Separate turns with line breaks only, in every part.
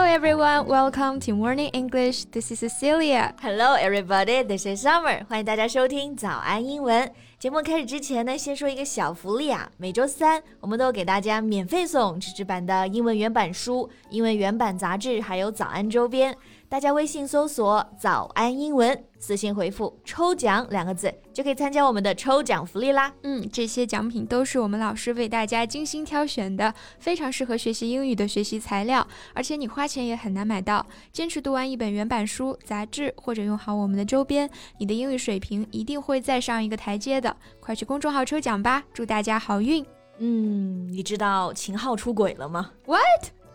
Hello everyone, welcome to Morning English. This is Cecilia.
Hello everybody, this is Summer. 欢迎大家收听早安英文。节目开始之前呢，先说一个小福利啊！每周三我们都给大家免费送纸质版的英文原版书、英文原版杂志，还有早安周边。大家微信搜索“早安英文”，私信回复“抽奖”两个字，就可以参加我们的抽奖福利啦。
嗯，这些奖品都是我们老师为大家精心挑选的，非常适合学习英语的学习材料，而且你花钱也很难买到。坚持读完一本原版书、杂志，或者用好我们的周边，你的英语水平一定会再上一个台阶的。快去公众号抽奖吧，祝大家好运！
嗯，你知道秦昊出轨了吗
？What?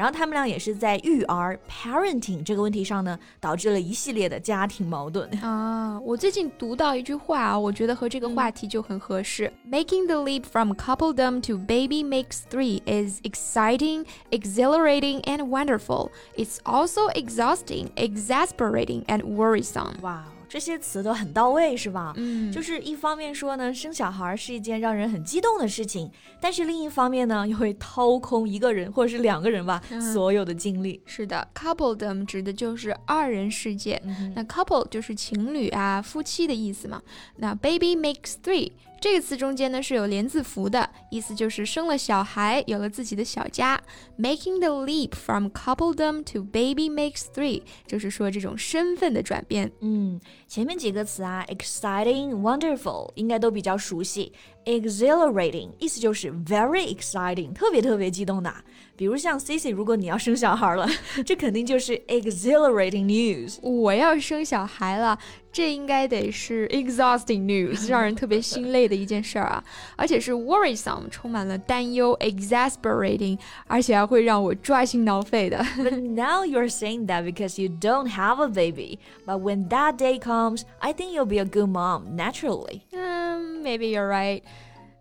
然后他们俩也是在育儿 parenting 这个问题上呢，导致了一系列的家庭矛盾
啊。我最近读到一句话啊，我觉得和这个话题就很合适。Making the leap from coupledom to baby makes three is exciting, exhilarating, and wonderful. It's also exhausting, exasperating, and worrisome.
Wow. 这些词都很到位，是吧？
嗯，
就是一方面说呢，生小孩是一件让人很激动的事情，但是另一方面呢，又会掏空一个人或者是两个人吧所有的精力。
是的，coupledom 指的就是二人世界，那 couple 就是情侣啊、夫妻的意思嘛。那 baby makes three。这个词中间呢是有连字符的，意思就是生了小孩，有了自己的小家。Making the leap from coupledom to baby makes three，就是说这种身份的转变。
嗯，前面几个词啊，exciting、wonderful 应该都比较熟悉。exhilarating 意思就是 very exciting，特别特别激动的。比如像 Cici，如果你要生小孩了，这肯定就是 exhilarating news。
我要生小孩了，这应该得是 exhausting news，让人特别心累的一件事儿啊，而且是 worrisome，充满了担忧，exasperating，而且还会让我抓心挠肺的。
But now you're saying that because you don't have a baby, but when that day comes, I think you'll be a good mom naturally.
Um, Maybe you're right.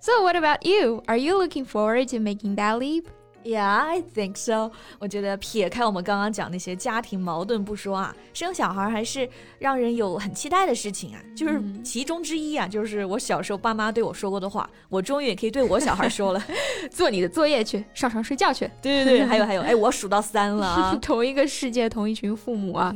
So, what about you? Are you looking forward to making that leap?
Yeah, I think so. 我觉得撇开我们刚刚讲那些家庭矛盾不说啊，生小孩还是让人有很期待的事情啊。就是其中之一啊，就是我小时候爸妈对我说过的话，我终于也可以对我小孩说了：
做你的作业去，上床睡觉去。
对对对，还有还有，哎，我数到三了啊。
同一个世界，同一群父母啊。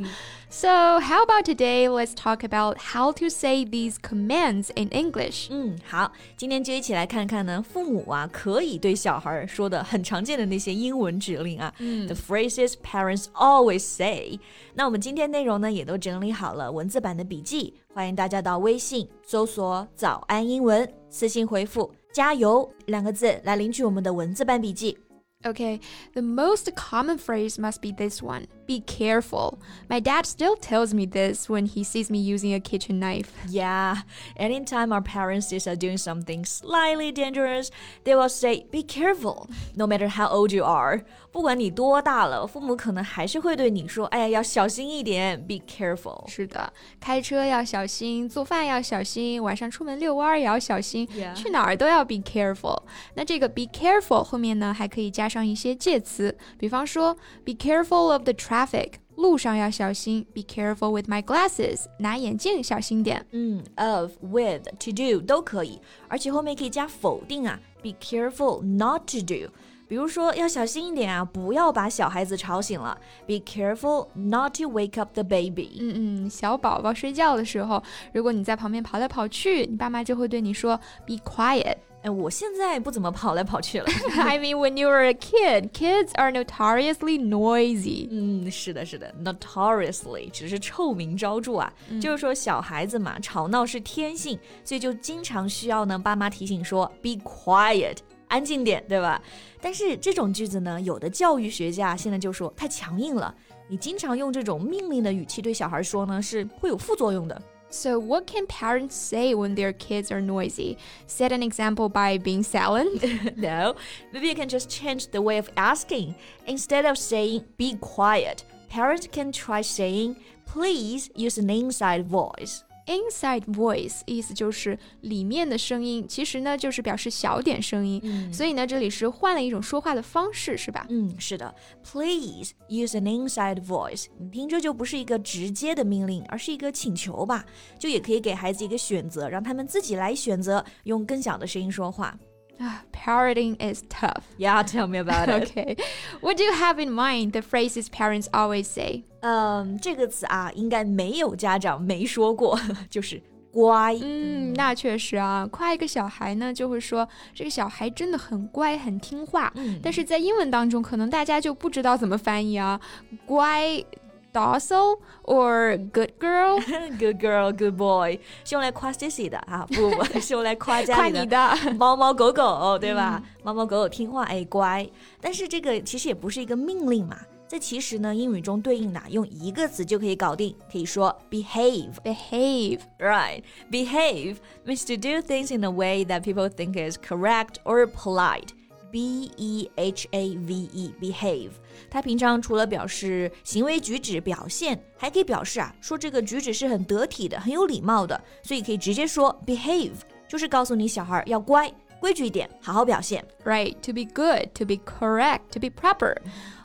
So, how about today? Let's talk about how to say these commands in English.
嗯，好，今天就一起来看看呢，父母啊可以对小孩说的很常见的那些英文指令啊。
嗯，
The phrases parents always say。那我们今天内容呢也都整理好了文字版的笔记，欢迎大家到微信搜索“早安英文”，私信回复“加油”两个字来领取我们的文字版笔记。
Okay, the most common phrase must be this one be careful. My dad still tells me this when he sees me using a kitchen knife.
Yeah, anytime our parents are doing something slightly dangerous, they will say, Be careful, no matter how old you are. 不管你多大了，父母可能还是会对你说：“哎呀，要小心一点，be careful。”
是的，开车要小心，做饭要小心，晚上出门遛弯也要小心，
yeah.
去哪儿都要 be careful。那这个 be careful 后面呢，还可以加上 一些介词，比方说 be careful of the traffic，路上要小心；be careful with my glasses，拿眼镜小心点。
嗯，of with to do 都可以，而且后面可以加否定啊，be careful not to do。比如说，要小心一点啊，不要把小孩子吵醒了。Be careful not to wake up the baby。
嗯嗯，小宝宝睡觉的时候，如果你在旁边跑来跑去，你爸妈就会对你说 Be quiet。
哎，我现在不怎么跑来跑去了。
I mean, when you were a kid, kids are notoriously noisy.
嗯，是的，是的，notoriously 只是臭名昭著啊。嗯、就是说，小孩子嘛，吵闹是天性，所以就经常需要呢爸妈提醒说 Be quiet。安静点，对吧？但是这种句子呢，有的教育学家现在就说太强硬了。你经常用这种命令的语气对小孩说呢，是会有副作用的。
So, what can parents say when their kids are noisy? Set an example by being silent?
no, maybe you can just change the way of asking. Instead of saying, be quiet, parents can try saying, Please use an inside voice.
Inside voice 意思就是里面的声音，其实呢就是表示小点声音，
嗯、
所以呢这里是换了一种说话的方式，是吧？
嗯，是的。Please use an inside voice，你听这就不是一个直接的命令，而是一个请求吧，就也可以给孩子一个选择，让他们自己来选择用更小的声音说话。
Ah, parroting is tough.
Yeah, tell me about it.
okay. What do you have in mind? The phrases parents always say.
嗯，这个词啊，应该没有家长没说过，就是乖。
嗯，那确实啊，夸一个小孩呢，就会说这个小孩真的很乖，很听话。
嗯，
但是在英文当中，可能大家就不知道怎么翻译啊，乖。 docile or good girl?
good girl, good boy，是用来夸 Stacy 的啊，不不，是用来夸家里
的
猫猫狗狗，对吧？猫猫狗狗听话，哎，乖。但是这个其实也不是一个命令嘛，这其实呢，英语中对应的用一个词就可以搞定，可以说 behave。
behave.
Right, behave means to do things in a way that people think is correct or polite. B E H A V E behave，它平常除了表示行为举止表现，还可以表示啊，说这个举止是很得体的，很有礼貌的，所以可以直接说 behave，就是告诉你小孩要乖，规矩一点，好好表现。
Right, to be good, to be correct, to be proper.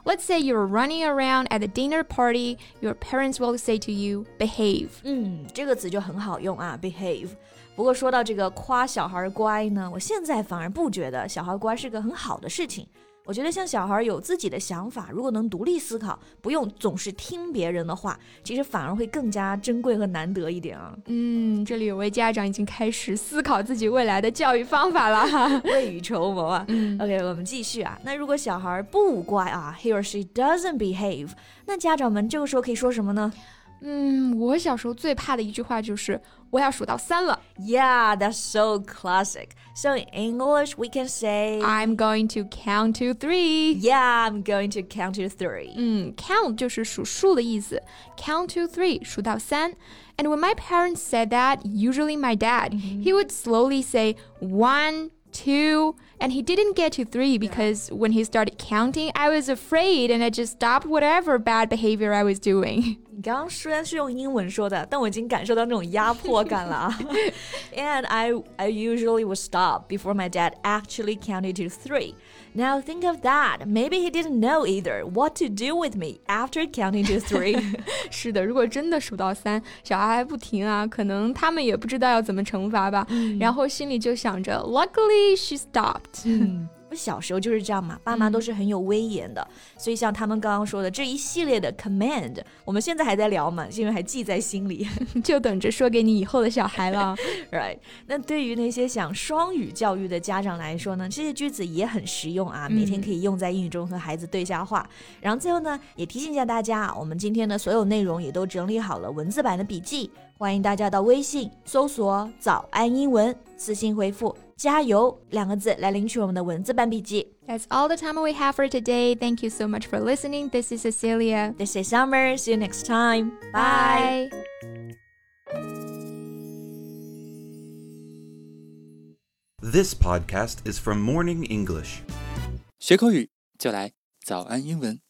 Let's say you're running around at a dinner party, your parents will say to you, behave.
嗯，这个词就很好用啊，behave。不过说到这个夸小孩乖呢，我现在反而不觉得小孩乖是个很好的事情。 我觉得像小孩有自己的想法，如果能独立思考，不用总是听别人的话，其实反而会更加珍贵和难得一点啊。
嗯，这里有位家长已经开始思考自己未来的教育方法了哈，
未雨绸缪啊。
嗯
OK，我们继续啊。那如果小孩不乖啊，he or she doesn't behave，那家长们这个时候可以说什么呢？
嗯，我小时候最怕的一句话就是我要数到三了。
Yeah, that's so classic. So in English, we can say,
I'm going to count to three.
Yeah, I'm going to count to three.
嗯，count 就是数数的意思，count to three 数到三。And when my parents said that, usually my dad, he would slowly say one, two, and he didn't get to three because when he started counting, I was afraid and I just stopped whatever bad behavior I was doing.
你刚刚虽然是用英文说的，但我已经感受到那种压迫感了啊。And I I usually would stop before my dad actually counted to three. Now think of that. Maybe he didn't know either what to do with me after counting to three.
是的，如果真的数到三，小孩还不停啊，可能他们也不知道要怎么惩罚吧，然后心里就想着，Luckily she stopped。
嗯，我小时候就是这样嘛，爸妈都是很有威严的，所以像他们刚刚说的这一系列的 command，我们现在还在聊嘛，是因为还记在心里。
就等着说给你以后的小孩了。
Right？那对于那些想双语教育的家长来说呢，这些句子也很实用啊，每天可以用在英语中和孩子对下话。然后最后呢，也提醒一下大家啊，我们今天的所有内容也都整理好了文字版的笔记，欢迎大家到微信搜索“早安英文”，私信回复“加油”两个字来领取我们的文字版笔记。
That's all the time we have for today. Thank you so much for listening. This is Cecilia.
This is Summer. See you next time. Bye.
This podcast is from Morning English.
学口语就来早安英文。